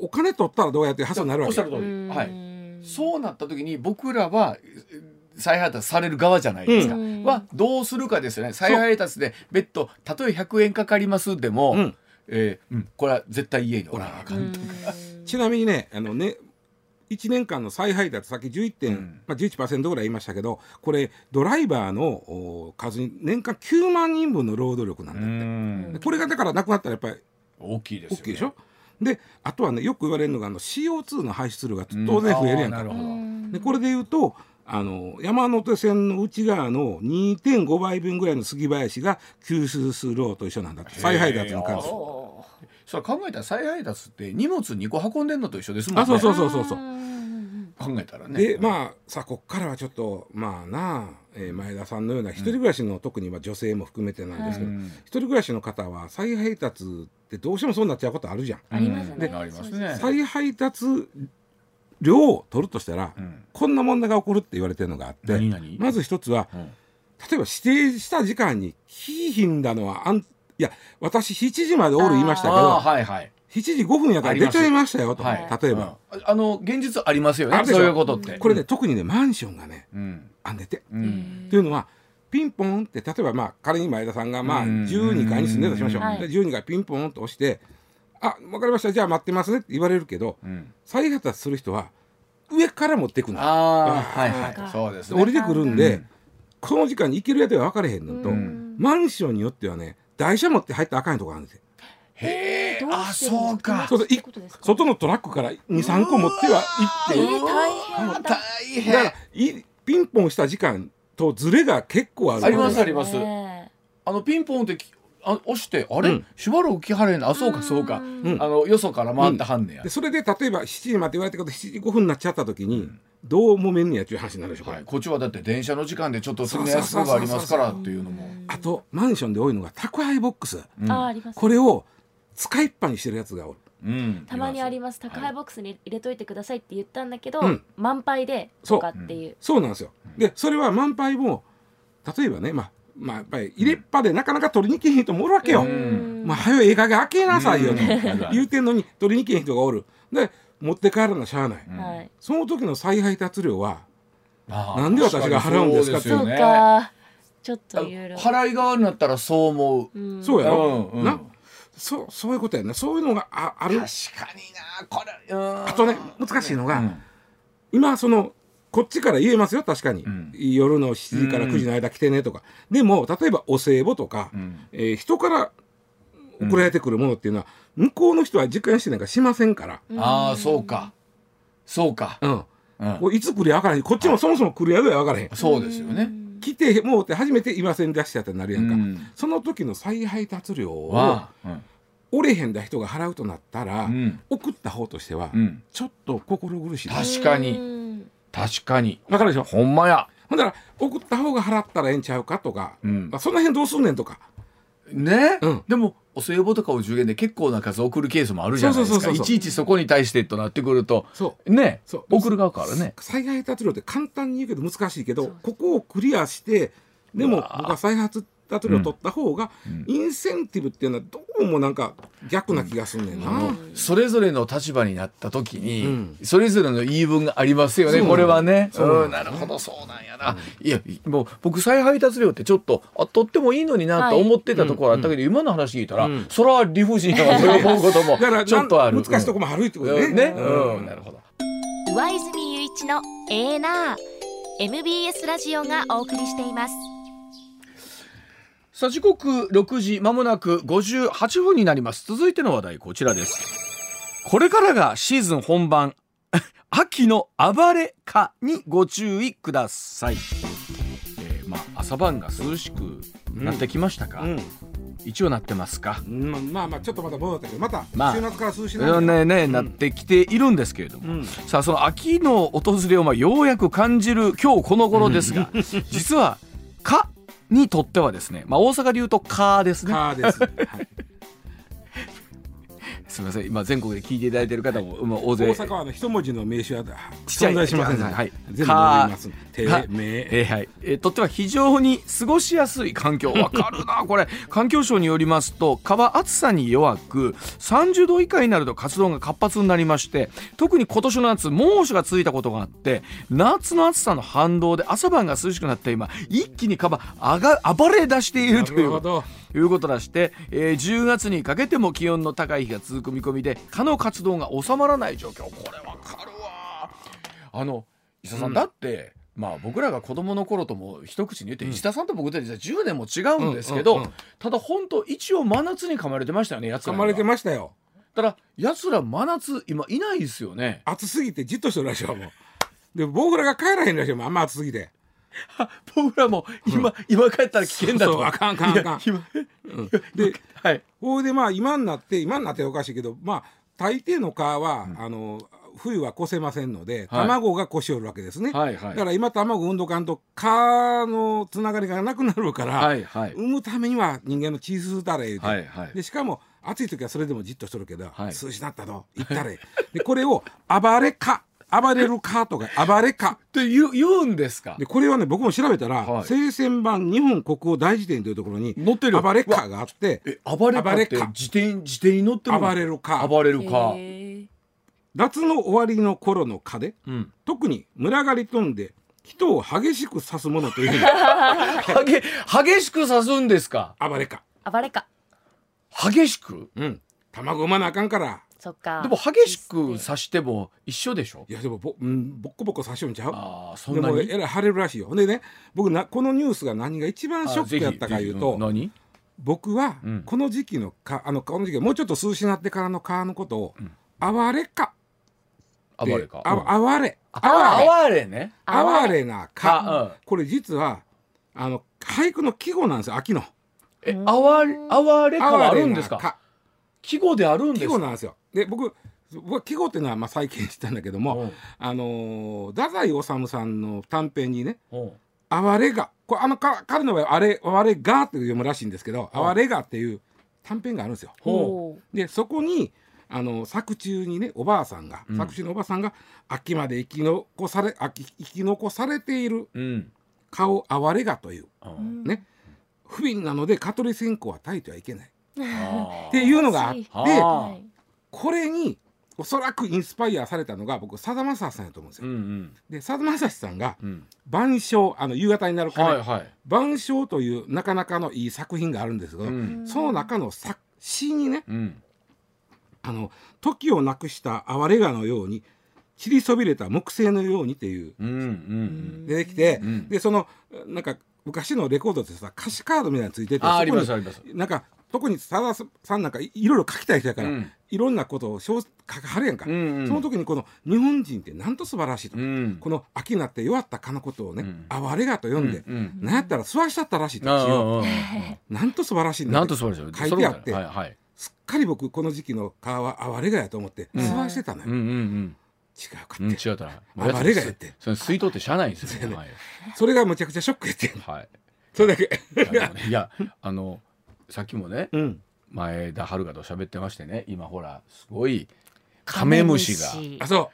Speaker 3: お金取ったらどうやって発想になるわけ？
Speaker 2: おっしゃる通り。
Speaker 4: うん。
Speaker 2: はいそうなった時に僕らはえ再配達される側じゃないですか、
Speaker 4: うん。
Speaker 2: はどうするかですよね。再配達で別途たとえ100円かかりますでも、
Speaker 3: うん。
Speaker 2: えーうん、これは絶対家におらなあか
Speaker 4: うん。ん
Speaker 2: と
Speaker 3: ちなみにねあのね1年間の再配達さっき11点、
Speaker 2: うん。
Speaker 3: まあ、11%ぐらい言いましたけどこれドライバーのお数に年間9万人分の労働力なんだって、これがだからなくなったらやっぱり
Speaker 2: 大きいですよ、ね、
Speaker 3: 大きいでしょ？であとはねよく言われるのがあの CO2 の排出量が当然増えるやんか、
Speaker 2: あーなるほど。
Speaker 3: でこれで言うとあの山手線の内側の2.5倍分ぐらいの杉林が吸収する量と一緒なんだって。再配達に関する
Speaker 4: お
Speaker 2: それ考えたら再配達って荷物2個運んでんのと一緒ですもんね。
Speaker 3: あそうそう
Speaker 4: ー
Speaker 3: そうそうそう。
Speaker 4: うん
Speaker 2: 考えたらね。
Speaker 3: でまあさあこっからはちょっとまあなあ、えー前田さんのような一人暮らしの、特にまあ女性も含めてなんですけど、
Speaker 2: うん。
Speaker 3: 一人暮らしの方は再配達ってどうしてもそうなっちゃうことあるじゃん。
Speaker 4: ありますね。
Speaker 2: うんありますね。
Speaker 3: 再配達量を取るとしたら、
Speaker 2: うん。
Speaker 3: こんな問題が起こるって言われてるのがあってまず一つは
Speaker 2: うん。
Speaker 3: 例えば指定した時間にひいひんだのはあんいや私7時までおる言いましたけ
Speaker 2: あ
Speaker 3: ど
Speaker 2: あはいはい。
Speaker 3: 7時5分やから出ちゃいましたよと、
Speaker 2: はい。
Speaker 3: 例えば、
Speaker 2: うん。あの現実ありますよねそういうことって。
Speaker 3: これね特にねマンションがね
Speaker 2: うん。
Speaker 3: あんでて。
Speaker 2: うん。
Speaker 3: というのはピンポンって例えばまあ仮に前田さんがまあ
Speaker 2: うん。
Speaker 3: 12階に住んでたとしましょう、
Speaker 4: はい
Speaker 3: で12階ピンポンと押して「あ分かりました。じゃあ待ってますね」って言われるけど
Speaker 2: うん。
Speaker 3: 再配達する人は上から持ってくの。
Speaker 2: ああ
Speaker 3: あ
Speaker 2: はいはい。そうですね。
Speaker 3: 降りてくるんで、
Speaker 2: うん。
Speaker 3: この時間に行けるやつは分かれへんのと、
Speaker 2: うん。
Speaker 3: マンションによってはね台車持って入ったらあかんとこあるんですよ。
Speaker 2: へえあそうか。
Speaker 3: そう外のトラックから23個持っては
Speaker 4: え
Speaker 3: 行って。
Speaker 4: ー大変だ。
Speaker 3: から
Speaker 2: 変
Speaker 3: いピンポンした時間とズレが結構ある。
Speaker 2: ありますあります。あのピンポンってきあ押してあれ、
Speaker 3: うん。
Speaker 2: しばらく来はれんな。あそうかそうか、
Speaker 4: うん。
Speaker 2: あのよそから回ってはんねや、
Speaker 3: でそれで例えば7時まで言われたけど7時5分になっちゃった時に、どう揉めんねやっていう話になるでしょこれ、
Speaker 2: はい、こっちはだって電車の時間でちょっと次のやつがありますからっていうのも、
Speaker 3: あとマンションで多いのが宅配ボックス。
Speaker 2: うん。
Speaker 4: ああります。
Speaker 3: これを使いっぱにしてるやつがおる。
Speaker 2: うん。
Speaker 4: たまにあり
Speaker 2: ま
Speaker 4: ます。宅配ボックスに入れといてくださいって言ったんだけど、
Speaker 3: うん。
Speaker 4: 満杯でとかっていう。
Speaker 3: そう。なんですよ。でそれは満杯も例えばねまあまあやっぱり入れっぱでなかなか取りに来へん人もおるわけよ、
Speaker 2: うん。
Speaker 3: まあ早い映画が開けなさいよと
Speaker 2: うん。
Speaker 3: 言うてんのに取りに来へん人がおる。で持って帰らなしゃあない、
Speaker 2: うん。
Speaker 4: はい。
Speaker 3: その時の再配達料はなんで私が払うんですか
Speaker 4: そう
Speaker 2: そうよね
Speaker 4: か。ちょっといろいろ。
Speaker 2: 払い側になったらそう思う、
Speaker 4: うん。
Speaker 3: そうやろ、
Speaker 2: う
Speaker 3: な？そうそういうことやね。そういうのがあある。
Speaker 2: 確かになこれ。うん。
Speaker 3: あとね難しいのが、
Speaker 2: うん。
Speaker 3: 今そのこっちから言えますよ確かに、
Speaker 2: うん。
Speaker 3: 夜の7時から9時の間来てねとか、でも例えばお歳暮とか、
Speaker 2: うん。
Speaker 3: えー人から送られてくるものっていうのは、向こうの人は時間指定なんかしませんから、
Speaker 2: ああそうか。そうか、
Speaker 3: うん。
Speaker 2: うん。
Speaker 3: いつ来るや分からへんこっちもそもそも来るやぐらい分からへん、
Speaker 2: そうですよね、
Speaker 3: 来てもうって初めて今線出してやってなるやんか、
Speaker 2: うん。
Speaker 3: その時の再配達料を
Speaker 2: は、うん。
Speaker 3: 折れへんだ人が払うとなったら、
Speaker 2: うん。
Speaker 3: 送った方としては、
Speaker 2: うん。
Speaker 3: ちょっと心苦しい。
Speaker 2: 確かに。
Speaker 4: うん
Speaker 2: 確かに。
Speaker 3: 分かるでしょ？
Speaker 2: ほんまや。
Speaker 3: ほんだら送った方が払ったらええんちゃうかとか、
Speaker 2: うん。
Speaker 3: まあその辺どうすんねんとか。
Speaker 2: ね、
Speaker 3: うん。
Speaker 2: でもお歳暮とかお中元で結構な数送るケースもあるじゃないです
Speaker 3: そうそうそうそう
Speaker 2: かいちいちそこに対してとなってくると。
Speaker 3: そう。
Speaker 2: ね？
Speaker 3: そう。
Speaker 2: 送る側からね。
Speaker 3: 再配達料って簡単に言うけど難しいけどここをクリアしてでも僕は再発った鳥を取った方が、インセンティブっていうのはどうもなんか逆な気がすんねんな、
Speaker 2: それぞれの立場になった時に、それぞれの言い分がありますよねこれはね。う。ん。なるほどそうなんやな、いやもう僕再配達料ってちょっとあ取ってもいいのになと思ってたところあったけど、今の話聞いたら、それは理不尽やわと思うことも
Speaker 3: だから
Speaker 2: ちょっとある。
Speaker 3: 難しいとこもあるってことね,、
Speaker 2: ね、うん、なるほど。
Speaker 5: 上泉雄一のエーナー MBS ラジオがお送りしています
Speaker 2: さあ時刻6時まもなく58分になります。続いての話題こちらです。これからがシーズン本番 秋の暴れ蚊にご注意ください、えーまあ朝晩が涼しくなってきましたか、
Speaker 3: うん。
Speaker 2: 一応なってますか？
Speaker 3: うんまあまあまあちょっとまだ戻ったけどまた
Speaker 2: まあ
Speaker 3: 週末から涼しなんだよ
Speaker 2: ねね、なってきているんですけれども、
Speaker 3: うん。
Speaker 2: さあその秋の訪れをまあようやく感じる今日この頃ですが実は蚊にとってはですね、まあ、大阪で言うと蚊ですね。
Speaker 3: カーです、はい。
Speaker 2: すみません。今全国で聞いていただいている方もまあ大勢。
Speaker 3: 大阪はあの一文字の名詞は存在しませんので、
Speaker 2: はい。
Speaker 3: 全部述べますて
Speaker 2: か
Speaker 3: め
Speaker 2: え。ーはい。えーとっては非常に過ごしやすい環境。わかるなこれ。環境省によりますと蚊は暑さに弱く30度以下になると活動が活発になりまして特に今年の夏猛暑が続いたことがあって夏の暑さの反動で朝晩が涼しくなった今一気に蚊はあが暴れ出している
Speaker 3: な
Speaker 2: といういうことらして、えー10月にかけても気温の高い日が続く見込みで蚊の活動が収まらない状況。これわかるわ。あの石田さん、
Speaker 3: うん。
Speaker 2: だってまあ僕らが子供の頃とも一口に言って、
Speaker 3: うん。
Speaker 2: 石田さんと僕って実は10年も違うんですけど、
Speaker 3: うんうん。うん
Speaker 2: ただ本当一応真夏に噛まれてましたよねやつら
Speaker 3: 噛まれてましたよ。
Speaker 2: ただやつら真夏今いないですよね。
Speaker 3: 暑すぎてじっとしてるらしいわもう。でボウフラが帰らへんらしいわもうあんま暑すぎて。
Speaker 2: 僕らも今、今帰ったら危険だと。
Speaker 3: そうあかんあかんあかん。うん。で
Speaker 2: はい。
Speaker 3: ほいでまあ今になって今になっておかしいけどまあ大抵の蚊は、あの冬は越せませんので
Speaker 2: はい。
Speaker 3: 卵が越しおるわけですね、
Speaker 2: はいはい。
Speaker 3: だから今卵産んどかんと蚊のつながりがなくなるから、
Speaker 2: はいはい。
Speaker 3: 産むためには人間の血吸うたれ言うて、
Speaker 2: はいはい。
Speaker 3: でしかも暑い時はそれでもじっとしとるけど、
Speaker 2: はい。
Speaker 3: 涼しなったと言ったれ。でこれを暴れ蚊。暴れる蚊とか暴れ蚊。
Speaker 2: って言う言うんですか？
Speaker 3: でこれはね僕も調べたら、
Speaker 2: はい。
Speaker 3: 聖戦版日本国語大辞典というところに
Speaker 2: 載ってる。
Speaker 3: 暴れ蚊があって
Speaker 2: え暴れかって
Speaker 3: 暴れか
Speaker 2: 自転自転に乗ってるの？
Speaker 3: 暴れる蚊。
Speaker 2: 暴れるか、
Speaker 4: へー
Speaker 3: 夏の終わりの頃の蚊で
Speaker 2: うん、
Speaker 3: 特に群がり飛んで人を激しく刺すものというふうに
Speaker 2: はげ激しく刺すんですか？
Speaker 3: 暴れ蚊。
Speaker 4: 暴れか
Speaker 2: 激しく？
Speaker 3: うん。卵産まなあかんから。
Speaker 4: そっか。
Speaker 2: でも激しく刺しても一緒でしょ？
Speaker 3: いやでもぼ,、うん、ボッコボコ刺しよんちゃう？
Speaker 2: ああそ
Speaker 3: で
Speaker 2: んなに？
Speaker 3: もえらい腫れるらしいよ。でね僕なこのニュースが何が一番ショックやったかいうと
Speaker 2: ひ何？
Speaker 3: 僕は
Speaker 2: うん。
Speaker 3: この時期のかあのこの時期もうちょっと涼しになってからの川のことを「暴れか」
Speaker 2: 暴れか
Speaker 3: あ暴れ。
Speaker 2: あ
Speaker 3: 暴れ。
Speaker 2: 哀れね。
Speaker 3: 哀れな
Speaker 2: か
Speaker 3: これ実はあの俳句の季語なんですよ秋の。
Speaker 2: え哀れ哀れかはあるんですか？
Speaker 3: 哀れなか。
Speaker 2: 季語であるんですか？
Speaker 3: 季語なんですよ。で僕僕は季語っていうのはまあ最近知ったんだけども、
Speaker 2: うん。
Speaker 3: あのー太宰治さんの短編にね
Speaker 2: うん「
Speaker 3: 哀れが」これあのか彼の場合は「あれ哀れが」って読むらしいんですけど「
Speaker 2: うん。
Speaker 3: 哀れが」っていう短編があるんですよ。でそこにあの作中にねおばあさんが、
Speaker 2: うん。
Speaker 3: 作中のおばあさんが秋まで生き残され秋生き残されている
Speaker 2: ううん。
Speaker 3: 顔哀れがという
Speaker 2: うん
Speaker 3: ね。不憫なので蚊取り線香は焚いてはいけない。っていうのがあってこれにおそらくインスパイアされたのが僕さだまさしさんやと思うんですよ。
Speaker 2: うんうん。
Speaker 3: でさだまさしさんが
Speaker 2: うん「
Speaker 3: 晩鐘」あの夕方になるから、
Speaker 2: はいはい。
Speaker 3: 晩鐘というなかなかのいい作品があるんですけど、
Speaker 2: うん。
Speaker 3: その中の作詩にね
Speaker 2: うん
Speaker 3: あの時をなくした哀れがのように散りそびれた木星のようにっていう
Speaker 2: うんうん
Speaker 3: 出てきて、
Speaker 2: うん。
Speaker 3: でそのなんか昔のレコードってさ歌詞カードみたいなのついてて
Speaker 2: ありますあります。
Speaker 3: なんか特にさださんなんかいいろいろ書きたい人やから、
Speaker 2: うん。
Speaker 3: いろんなことを書書かはるやんか、
Speaker 2: うんうん。
Speaker 3: その時にこの日本人ってなんと素晴らしいと、
Speaker 2: うん。
Speaker 3: この秋になって弱ったかのことをね
Speaker 2: うん「
Speaker 3: 哀れが」と読んで、
Speaker 2: うんうん。
Speaker 3: なんやったら吸わしちゃったらしいと
Speaker 2: あ
Speaker 3: 血を
Speaker 2: ー
Speaker 3: なんと素晴らしいんだ
Speaker 2: なんと素晴らしい。
Speaker 3: 書いてあって
Speaker 2: はいはい
Speaker 3: すっかり僕この時期の川は哀れがやと思って吸わしてたのよ、
Speaker 2: うんうんうん。
Speaker 3: 違うか
Speaker 2: うん
Speaker 3: って、
Speaker 2: 違ったら
Speaker 3: 暴れがやって。
Speaker 2: それ吸い取ってしゃあないんですよね。はい。
Speaker 3: それがむちゃくちゃショックやって
Speaker 2: はい。
Speaker 3: それだけ。
Speaker 2: いやでもねいやあのさっきもね
Speaker 3: うん。
Speaker 2: 前田遥と喋ってましてね今ほらすごいカメムシ。が。
Speaker 3: あそ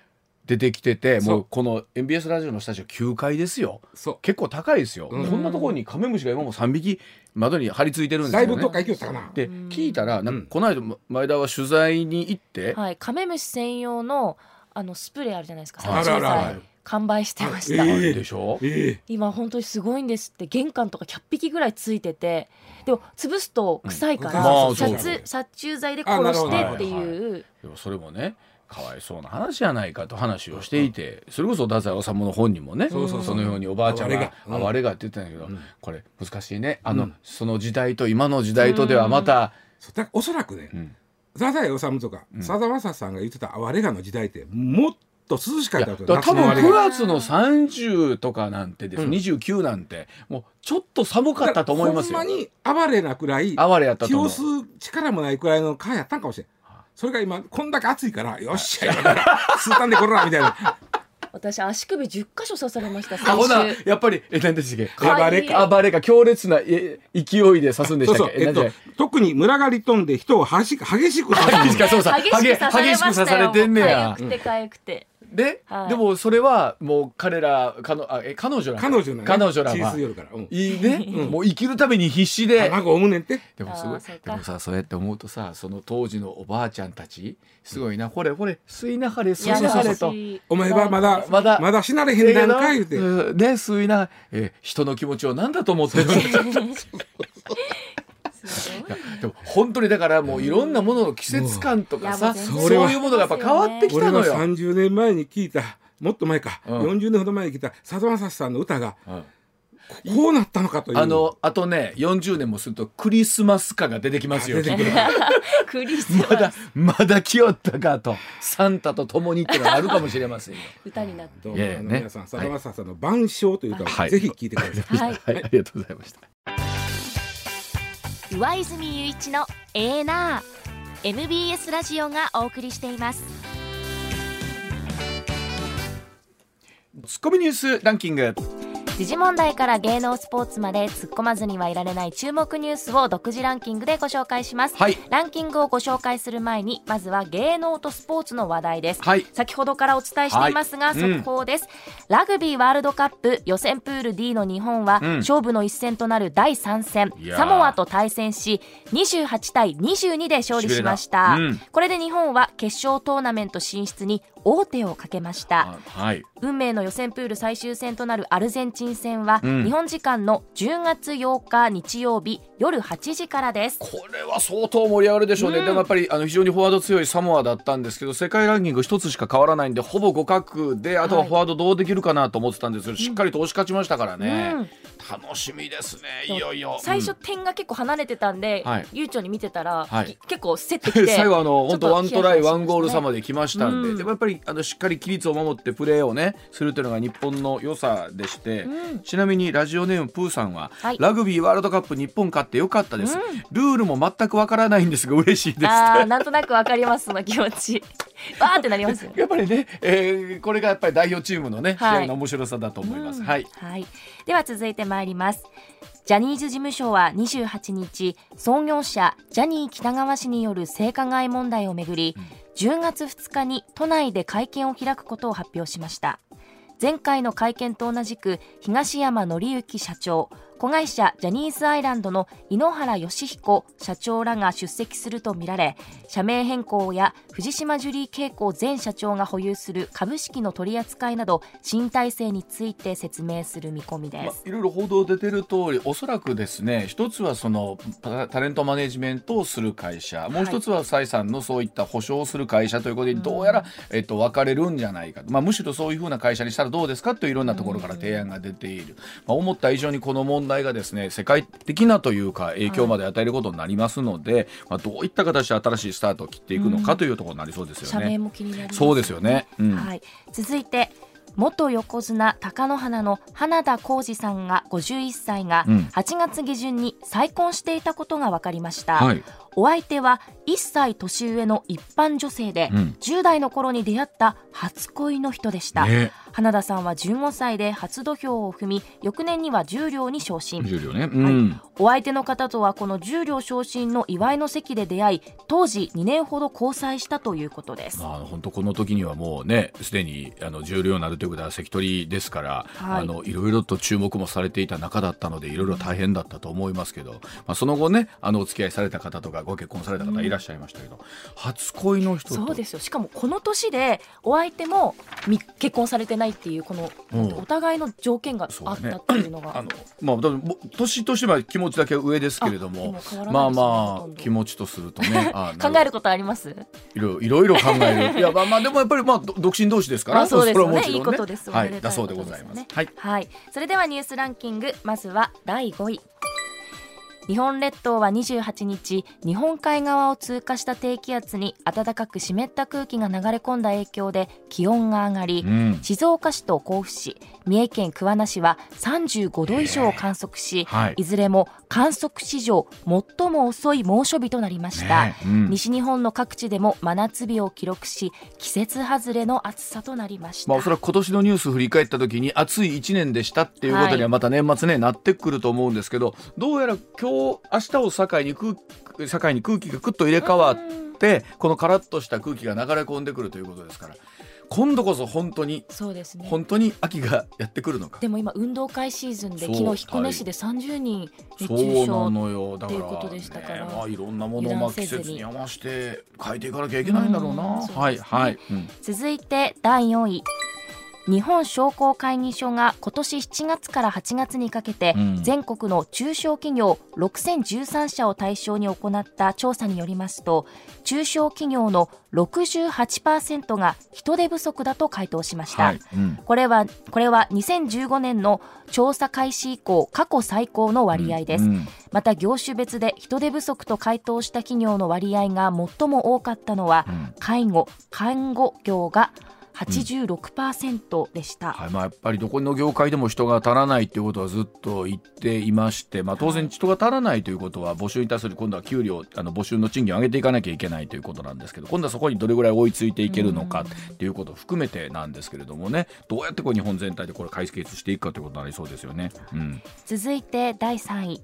Speaker 2: 出てきててもうこの MBS ラジオのスタジオ9階ですよ。結構高いですよ、
Speaker 3: うん。
Speaker 2: こんなところにカメムシが今も3匹窓に張り付いてるんですよね。
Speaker 3: だいぶどっか行きよったかな。
Speaker 2: で聞いたらなん
Speaker 3: うん。
Speaker 2: かこの間前田は取材に行って、
Speaker 4: はい、カメムシ専用のあのスプレーあるじゃないですか。殺虫剤完売してました。
Speaker 3: ええ
Speaker 2: でしょ？
Speaker 3: ええ
Speaker 4: 今本当にすごいんですって。玄関とか100匹ぐらいついてて。でも潰すと臭いから、
Speaker 3: うん。まあ
Speaker 2: そう
Speaker 4: 殺殺虫剤で殺してっていう。
Speaker 2: でもそれもねかわいそうな話じゃないかと話をしていて、それこそ太宰治の本にもね
Speaker 3: そ
Speaker 2: のようにおばあちゃんが
Speaker 3: 哀れが。
Speaker 2: って言ってたんだけど、
Speaker 3: うん。
Speaker 2: これ難しいね。あの、
Speaker 3: うん。
Speaker 2: その時代と今の時代とではまた、
Speaker 3: おそらくね
Speaker 2: うん。
Speaker 3: 太宰治とかさだまささんが言ってた哀れがの時代ってもっと涼しか
Speaker 2: いや
Speaker 3: ったと
Speaker 2: 多分9
Speaker 3: 夏の終わりが
Speaker 2: 月の30とかなんてです、
Speaker 3: うん。
Speaker 2: 29なんてもうちょっと寒かったと思いますよ。
Speaker 3: ほんまに哀れなくらい
Speaker 2: 哀れやったと思う。
Speaker 3: 気を吸う力もないくらいの蚊やったんかもしれんそれが今こんだけ暑いからよっしゃ今から吸うたんでこらみたいな。
Speaker 4: 私足首10箇所刺されました
Speaker 2: あ
Speaker 4: 先
Speaker 2: ほな
Speaker 4: 週。
Speaker 2: やっぱりえ何でしたっけ？
Speaker 4: はい。
Speaker 2: 暴れか暴れか強烈なえ勢いで刺すんでしたっけ？
Speaker 3: そうそう。えっと特に群がり飛んで人をはし激しく刺
Speaker 2: 激し
Speaker 3: す
Speaker 4: 激しく刺され
Speaker 2: 激しく刺され
Speaker 4: ましたよ。
Speaker 2: てんねや
Speaker 4: かゆくてかゆくて
Speaker 2: で、
Speaker 4: はい。
Speaker 2: でもそれはもう彼らかのあえ彼女ら
Speaker 3: 彼女のね。
Speaker 2: 彼女らは
Speaker 3: 血吸いよるから。うん。
Speaker 2: いいね、もう生きるために必死で。
Speaker 3: 卵産むねんって。
Speaker 2: でもすごい。でもさそうやって思うとさその当時のおばあちゃんたちすごいな。ほれほれ吸いなはれ吸いなはれと。
Speaker 3: お前はまだ
Speaker 2: まだ。
Speaker 3: まだ。死なれへん段階言うて。
Speaker 2: うんね吸いな、えー人の気持ちを何だと思ってるの？い やでも本当にだからもういろんなものの季節感とかさ、そ
Speaker 4: もう
Speaker 2: いうものがやっぱ変わってきた
Speaker 3: 俺は
Speaker 2: のよ。
Speaker 3: 30年前に聞いたもっと前か、
Speaker 2: うん。
Speaker 3: 40年ほど前に聞いたさだまさしさんの歌が
Speaker 2: うん。
Speaker 3: こうなったのかという。
Speaker 2: あのあとね40年もするとクリスマス歌が出てきますよ。
Speaker 3: あ出てくる
Speaker 4: クリスマ
Speaker 2: まだ
Speaker 4: ス
Speaker 2: まだ来よったかと。サンタと共にっていうのがあるかもしれませんよ。
Speaker 4: 歌になって。
Speaker 3: どうも
Speaker 2: ね
Speaker 3: 皆さんさだまさしさんの「晩鐘」という歌を
Speaker 2: はい。
Speaker 3: ぜひ聴いてください、
Speaker 4: はい。
Speaker 2: はい、ありがとうございました。
Speaker 5: 上泉雄一のエーナー MBS ラジオがお送りしています
Speaker 2: ツッコミニュースランキング。
Speaker 4: 時事問題から芸能スポーツまで突っ込まずにはいられない注目ニュースを独自ランキングでご紹介します、
Speaker 2: はい。
Speaker 4: ランキングをご紹介する前にまずは芸能とスポーツの話題です、
Speaker 2: はい。
Speaker 4: 先ほどからお伝えしていますが、
Speaker 2: はい。うん。
Speaker 4: 速報です、ラグビーワールドカップ予選プール D の日本は、
Speaker 2: うん。
Speaker 4: 勝負の一戦となる第3戦。サモアと対戦し28対22で勝利しました、
Speaker 2: うん。
Speaker 4: これで日本は決勝トーナメント進出に王手をかけました。
Speaker 2: あはい。
Speaker 4: 運命の予選プール最終戦となるアルゼンチン戦は、
Speaker 2: うん。
Speaker 4: 日本時間の10月8日日曜日夜8時からです。
Speaker 2: これは相当盛り上がるでしょうね、
Speaker 4: うん。
Speaker 2: でもやっぱりあの非常にフォワード強いサモアだったんですけど世界ランキング一つしか変わらないんでほぼ互角であとはフォワードどうできるかなと思ってたんですけど、しっかりと押し勝ちましたからね、
Speaker 4: うん。
Speaker 2: 楽しみですねいよいよ。
Speaker 4: 最初
Speaker 2: うん
Speaker 4: 点が結構離れてたんで、
Speaker 2: はい。
Speaker 4: 悠長に見てたら、
Speaker 2: はい。
Speaker 4: き結構競ってきて
Speaker 2: 最後あの本当ワントライワンゴール差
Speaker 4: ヒ
Speaker 2: まで来ましたんで、
Speaker 4: うん
Speaker 2: でもやっぱりあのしっかり規律を守ってプレーをねするというのが日本の良さでして、
Speaker 4: うん。
Speaker 2: ちなみにラジオネームプーさんは、
Speaker 4: はい。
Speaker 2: ラグビーワールドカップ日本勝ってよかったです、
Speaker 4: うん。
Speaker 2: ルールも全くわからないんです。が嬉しいです。
Speaker 4: あーなんとなくわかりますその気持ち。わーってなりますよ
Speaker 2: やっぱりね、えーこれがやっぱり代表チームのね、
Speaker 4: はい。
Speaker 2: 試合の面白さだと思います。
Speaker 4: うん。
Speaker 2: はい。
Speaker 4: はい、では続いてまいります。ジャニーズ事務所は28日創業者ジャニー喜多川氏による性加害問題をめぐり、10月2日に都内で会見を開くことを発表しました。前回の会見と同じく東山紀之社長子会社ジャニーズアイランドの井ノ原快彦社長らが出席するとみられ社名変更や藤島ジュリー景子前社長が保有する株式の取り扱いなど新体制について説明する見込みで
Speaker 2: まあ
Speaker 4: す、
Speaker 2: いろいろ報道出てる通り、おそらくですね、一つはそのタタレントマネジメントをする会社、もう一つは蔡さんのそういった保証をする会社ということで、どうやら、えっと、分かれるんじゃないかと。まあ、むしろそういうふうな会社にしたらどうですかといういろんなところから提案が出ている。まあ、思った以上にこの問題がですね、世界的なというか、影響まで与えることになりますので、まあ、どういった形で新しいスタートを切っていくのかというところになりそうですよね。
Speaker 4: 社名も気になります
Speaker 2: そうですよね。うん。
Speaker 4: はい、続いて元横綱貴乃花の花田浩二さんが51歳が
Speaker 2: うん
Speaker 4: 8月下旬に再婚していたことが分かりました、
Speaker 2: はい
Speaker 4: お相手は1歳年上の一般女性で、
Speaker 2: うん。
Speaker 4: 10代の頃に出会った初恋の人でした、
Speaker 2: ね。
Speaker 4: 花田さんは15歳で初土俵を踏み翌年には十両に昇進。
Speaker 2: ね。うん、
Speaker 4: お相手の方とはこの十両昇進の祝いの席で出会い当時2年ほど交際したということです。
Speaker 2: まあ、本当この時にはもうねすでにあの重量になるということは関取ですから、
Speaker 4: はい
Speaker 2: い、あのいろいろと注目もされていた中だったのでいろいろ大変だったと思いますけど、まあ、その後ねあのお付き合いされた方とかご結婚された方いらっしゃいましたけど、初恋の人と。
Speaker 4: そうですよ。しかもこの年でお相手もみ結婚されてないっていうこの
Speaker 2: うん。
Speaker 4: お互いの条件があったっていうのが。
Speaker 2: あのまあ年としては気持ちだけ上ですけれども
Speaker 4: あでも変わら
Speaker 2: まあまあ気持ちとするとね。あ
Speaker 4: 考えることあります？
Speaker 2: いろいろいろ考える。いやまあまあでもやっぱりまあど独身同士ですから
Speaker 4: あそうですよね。
Speaker 2: れはもちろん
Speaker 4: いいことです
Speaker 2: はい。だそうでございます。はい。
Speaker 4: はい、それではニュースランキング。まずは第5位日本列島は28日日本海側を通過した低気圧に暖かく湿った空気が流れ込んだ影響で気温が上がり、
Speaker 2: うん。
Speaker 4: 静岡市と甲府市三重県桑名市は35度以上を観測し、
Speaker 2: はい。
Speaker 4: いずれも観測史上最も遅い猛暑日となりました、
Speaker 2: ねうん。
Speaker 4: 西日本の各地でも真夏日を記録し季節外れの暑さとなりました、
Speaker 2: まあ、おそらく今年のニュース振り返った時に暑い1年でしたっていうことに
Speaker 4: は
Speaker 2: はい。また年末ね、なってくると思うんですけどどうやら今日明日を境に空境に空気がくっと入れ替わってこのカラッとした空気が流れ込んでくるということですから今度こそ本当に
Speaker 4: そうですね。
Speaker 2: 本当に秋がやってくるのか。
Speaker 4: でも今運動会シーズンで昨日彦根市で30人熱
Speaker 2: そう
Speaker 4: 中
Speaker 2: な
Speaker 4: 症
Speaker 2: のよ。だから、
Speaker 4: っていうことでしたから
Speaker 2: ねまあ、いろんなものをまあ季節に合わせて変えていかなきゃいけないんだろうな。はいはい、うん。
Speaker 4: 続いて第4位日本商工会議所が今年7月から8月にかけて
Speaker 2: うん。
Speaker 4: 全国の中小企業6013社を対象に行った調査によりますと中小企業の68%が人手不足だと回答しました、
Speaker 2: はい。うん。
Speaker 4: これはこれは2015年の調査開始以降過去最高の割合です、
Speaker 2: うん。
Speaker 4: また業種別で人手不足と回答した企業の割合が最も多かったのは、
Speaker 2: うん。
Speaker 4: 介護看護業が86%でした、
Speaker 2: はいまあ、やっぱりどこの業界でも人が足らないということはずっと言っていまして、まあ、当然人が足らないということは募集に対する今度は給料あの募集の賃金を上げていかなきゃいけないということなんですけど今度はそこにどれぐらい追いついていけるのかということを含めてなんですけれどもねどうやってこう日本全体でこれ解決していくかということになりそうですよね。うん。
Speaker 4: 続いて第3位。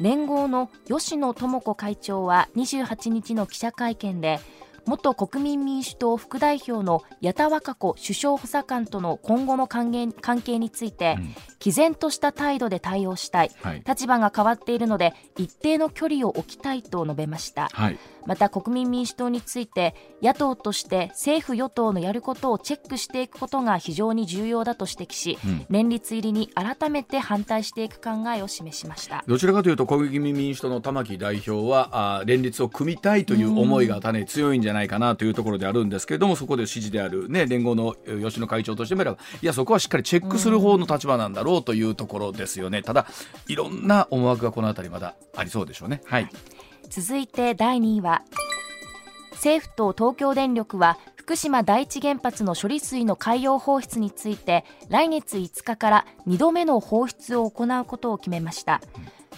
Speaker 4: 連合の吉野智子会長は28日の記者会見で元国民民主党副代表の矢田稚子首相補佐官との今後の関係関係について、
Speaker 2: うん。
Speaker 4: 毅然とした態度で対応したい。
Speaker 2: はい。
Speaker 4: 立場が変わっているので一定の距離を置きたいと述べました。
Speaker 2: はい
Speaker 4: また国民民主党について野党として政府与党のやることをチェックしていくことが非常に重要だと指摘し、
Speaker 2: うん。
Speaker 4: 連立入りに改めて反対していく考えを示しました。
Speaker 2: どちらかというと国民民主党の玉木代表はあー連立を組みたいという思いが種強いんじゃないかなというところであるんですけれどもそこで支持である、ね、連合のえー吉野会長としてみればいやそこはしっかりチェックする方の立場なんだろうというところですよね。ただいろんな思惑がこの辺りまだありそうでしょうね。はい
Speaker 4: 続いて第2位は政府と東京電力は福島第一原発の処理水の海洋放出について来月5日から2度目の放出を行うことを決めました。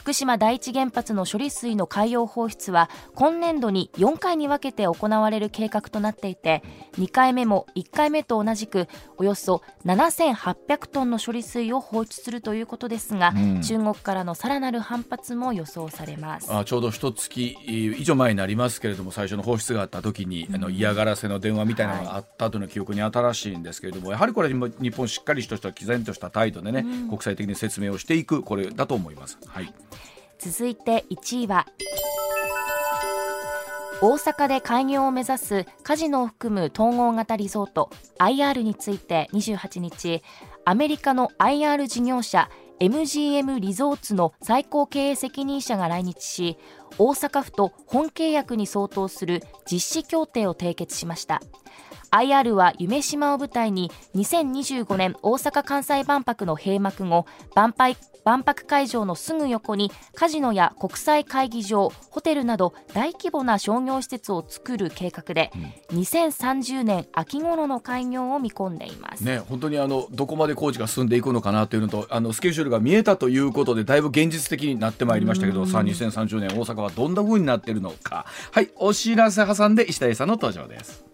Speaker 4: 福島第一原発の処理水の海洋放出は今年度に4回に分けて行われる計画となっていて2回目も1回目と同じくおよそ7800トンの処理水を放出するということですが、
Speaker 2: うん。
Speaker 4: 中国からのさらなる反発も予想されます。
Speaker 2: あちょうど一月以上前になりますけれども最初の放出があった時に、あの嫌がらせの電話みたいなのがあったというの記憶に新しいんですけれども、やはりこれは日本しっかりとした毅然とした態度でね、国際的に説明をしていくこれだと思います。はい
Speaker 4: 続いて1位は大阪で開業を目指すカジノを含む統合型リゾート IR について28日アメリカの IR 事業者 MGM リゾーツの最高経営責任者が来日し大阪府と本契約に相当する実施協定を締結しました。IR は夢島を舞台に2025年大阪・関西万博の閉幕後万博会場のすぐ横にカジノや国際会議場ホテルなど大規模な商業施設を作る計画で、うん、2030年秋頃の開業を見込んでいます、
Speaker 2: ね、本当にあのどこまで工事が進んでいくのかなというのとあのスケジュールが見えたということでだいぶ現実的になってまいりましたけどさあ2030年大阪はどんな風になっているのか。はいお知らせ挟んで石田さんの登場です。